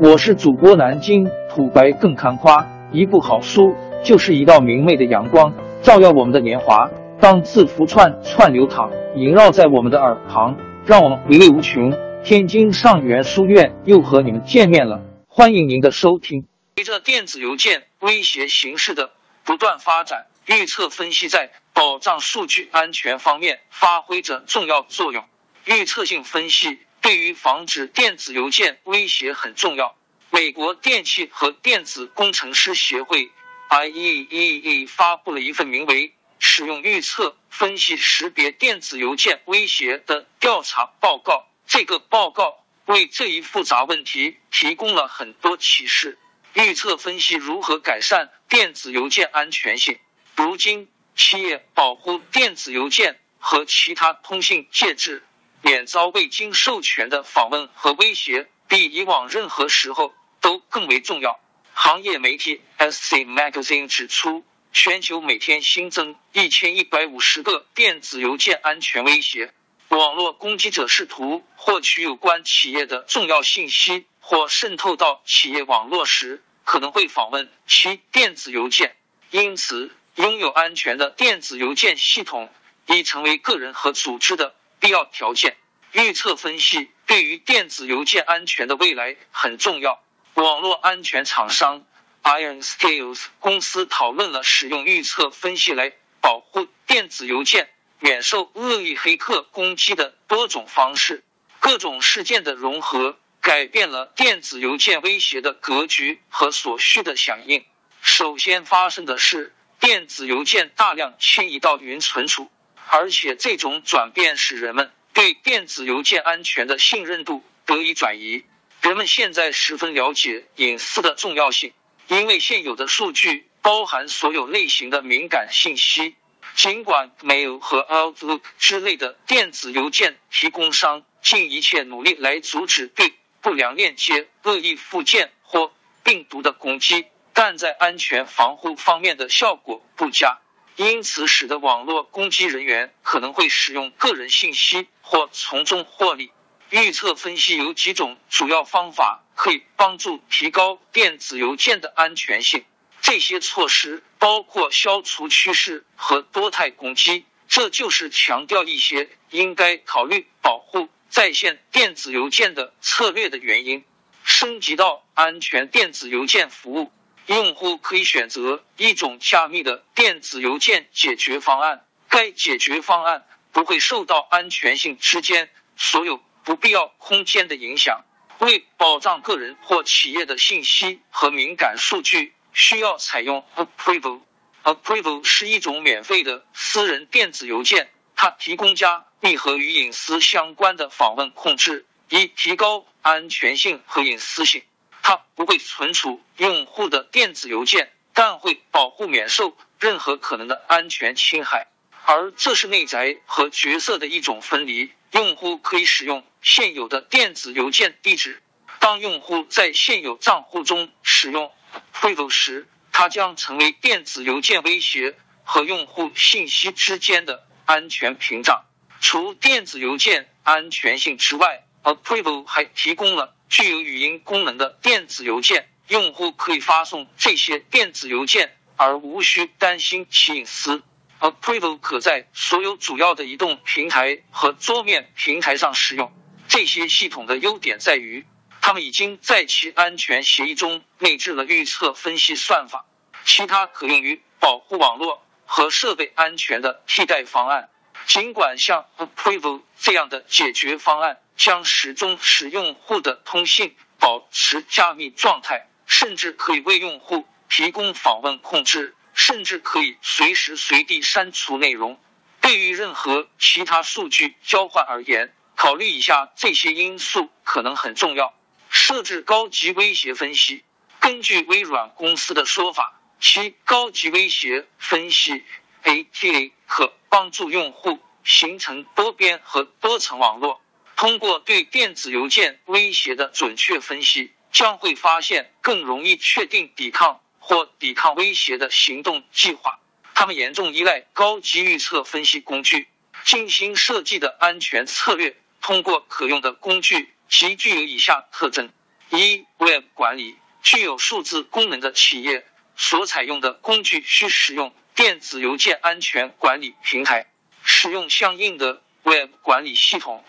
我是主播南京土白更看花，一部好书就是一道明媚的阳光，照耀我们的年华。当字符串串流淌，萦绕在我们的耳旁，让我们回味无穷。天津上元书院又和你们见面了，欢迎您的收听。随着电子邮件威胁形式的不断发展，预测分析在保障数据安全方面发挥着重要作用。预测性分析对于防止电子邮件威胁很重要。美国电气和电子工程师协会 （IEEE） 发布了一份名为《使用预测分析识别电子邮件威胁》的调查报告。这个报告为这一复杂问题提供了很多启示。预测分析如何改善电子邮件安全性？如今，企业保护电子邮件和其他通信介质免遭未经授权的访问和威胁，比以往任何时候都更为重要。行业媒体 SC Magazine 指出，全球每天新增一千一百五十个电子邮件安全威胁。网络攻击者试图获取有关企业的重要信息，或渗透到企业网络时，可能会访问其电子邮件。因此，拥有安全的电子邮件系统已成为个人和组织的必要条件。预测分析对于电子邮件安全的未来很重要。网络安全厂商 Iron Scales 公司讨论了使用预测分析来保护电子邮件。免受恶意黑客攻击的多种方式，各种事件的融合改变了电子邮件威胁的格局和所需的响应。首先发生的是电子邮件大量迁移到云存储，而且这种转变使人们对电子邮件安全的信任度得以转移。人们现在十分了解隐私的重要性，因为现有的数据包含所有类型的敏感信息。尽管 Mail 和 Outlook 之类的电子邮件提供商尽一切努力来阻止对不良链接、恶意附件或病毒的攻击，但在安全防护方面的效果不佳，因此使得网络攻击人员可能会使用个人信息或从中获利。预测分析有几种主要方法可以帮助提高电子邮件的安全性。这些措施包括消除趋势和多态攻击，这就是强调一些应该考虑保护在线电子邮件的策略的原因。升级到安全电子邮件服务，用户可以选择一种加密的电子邮件解决方案，该解决方案不会受到安全性之间所有不必要空间的影响。为保障个人或企业的信息和敏感数据。需要采用 Approval。Approval 是一种免费的私人电子邮件，它提供加密和与隐私相关的访问控制，以提高安全性和隐私性。它不会存储用户的电子邮件，但会保护免受任何可能的安全侵害。而这是内在和角色的一种分离。用户可以使用现有的电子邮件地址。当用户在现有账户中使用。汇走时，它将成为电子邮件威胁和用户信息之间的安全屏障。除电子邮件安全性之外，Approval 还提供了具有语音功能的电子邮件，用户可以发送这些电子邮件而无需担心其隐私。Approval 可在所有主要的移动平台和桌面平台上使用。这些系统的优点在于。他们已经在其安全协议中内置了预测分析算法，其他可用于保护网络和设备安全的替代方案。尽管像 Approval 这样的解决方案将始终使用户的通信保持加密状态，甚至可以为用户提供访问控制，甚至可以随时随地删除内容。对于任何其他数据交换而言，考虑以下这些因素可能很重要。设置高级威胁分析。根据微软公司的说法，其高级威胁分析 （ATA） 可帮助用户形成多边和多层网络。通过对电子邮件威胁的准确分析，将会发现更容易确定抵抗或抵抗威胁的行动计划。他们严重依赖高级预测分析工具，精心设计的安全策略。通过可用的工具。其具有以下特征：一、Web 管理具有数字功能的企业所采用的工具需使用电子邮件安全管理平台，使用相应的 Web 管理系统，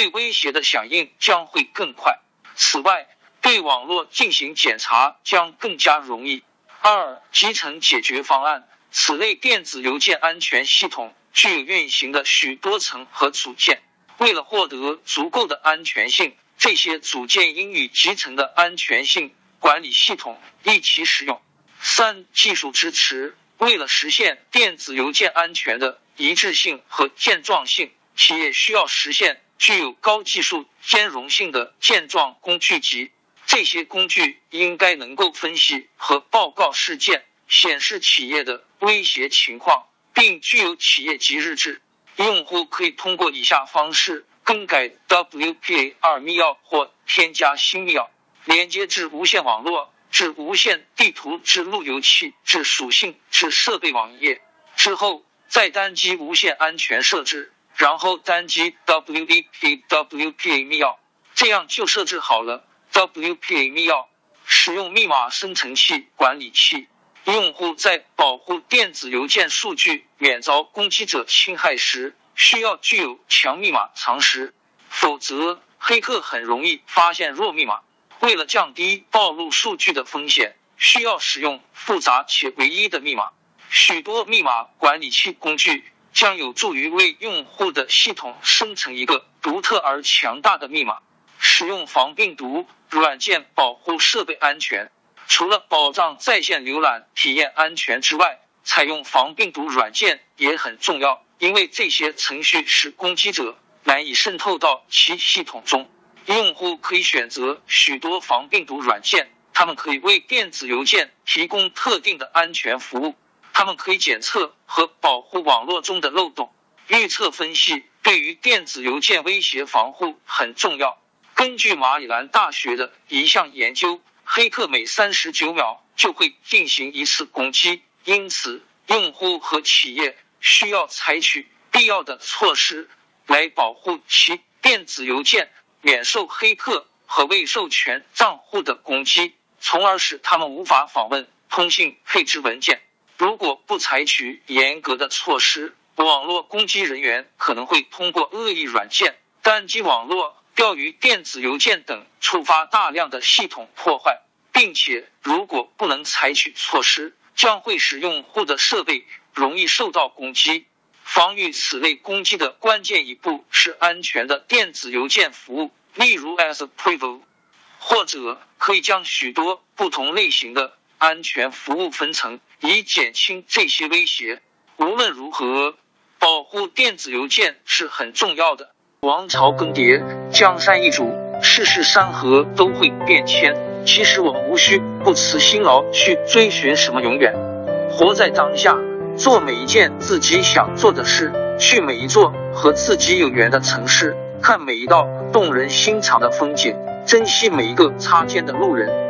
对威胁的响应将会更快。此外，对网络进行检查将更加容易。二、集成解决方案，此类电子邮件安全系统具有运行的许多层和组件，为了获得足够的安全性，这些组件应与集成的安全性管理系统一起使用。三、技术支持，为了实现电子邮件安全的一致性和健壮性，企业需要实现具有高技术兼容性的健壮工具集。这些工具应该能够分析和报告事件，显示企业的威胁情况，并具有企业级日志。用户可以通过以下方式更改 WPA 二密钥或添加新密钥：连接至无线网络、至无线地图、至路由器、至属性、至设备网页。之后再单击无线安全设置，然后单击 WPA WPA 密钥，这样就设置好了。WPA 密钥使用密码生成器管理器，用户在保护电子邮件数据免遭攻击者侵害时，需要具有强密码常识，否则黑客很容易发现弱密码。为了降低暴露数据的风险，需要使用复杂且唯一的密码。许多密码管理器工具将有助于为用户的系统生成一个独特而强大的密码。使用防病毒软件保护设备安全，除了保障在线浏览体验安全之外，采用防病毒软件也很重要，因为这些程序使攻击者难以渗透到其系统中。用户可以选择许多防病毒软件，他们可以为电子邮件提供特定的安全服务，他们可以检测和保护网络中的漏洞。预测分析对于电子邮件威胁防护很重要。根据马里兰大学的一项研究，黑客每三十九秒就会进行一次攻击，因此用户和企业需要采取必要的措施来保护其电子邮件免受黑客和未授权账户的攻击，从而使他们无法访问通信配置文件。如果不采取严格的措施，网络攻击人员可能会通过恶意软件、单机网络。钓鱼、电子邮件等触发大量的系统破坏，并且如果不能采取措施，将会使用户的设备容易受到攻击。防御此类攻击的关键一步是安全的电子邮件服务，例如 as preview，或者可以将许多不同类型的安全服务分层，以减轻这些威胁。无论如何，保护电子邮件是很重要的。王朝更迭，江山易主，世事山河都会变迁。其实我们无需不辞辛劳去追寻什么永远，活在当下，做每一件自己想做的事，去每一座和自己有缘的城市，看每一道动人心肠的风景，珍惜每一个擦肩的路人。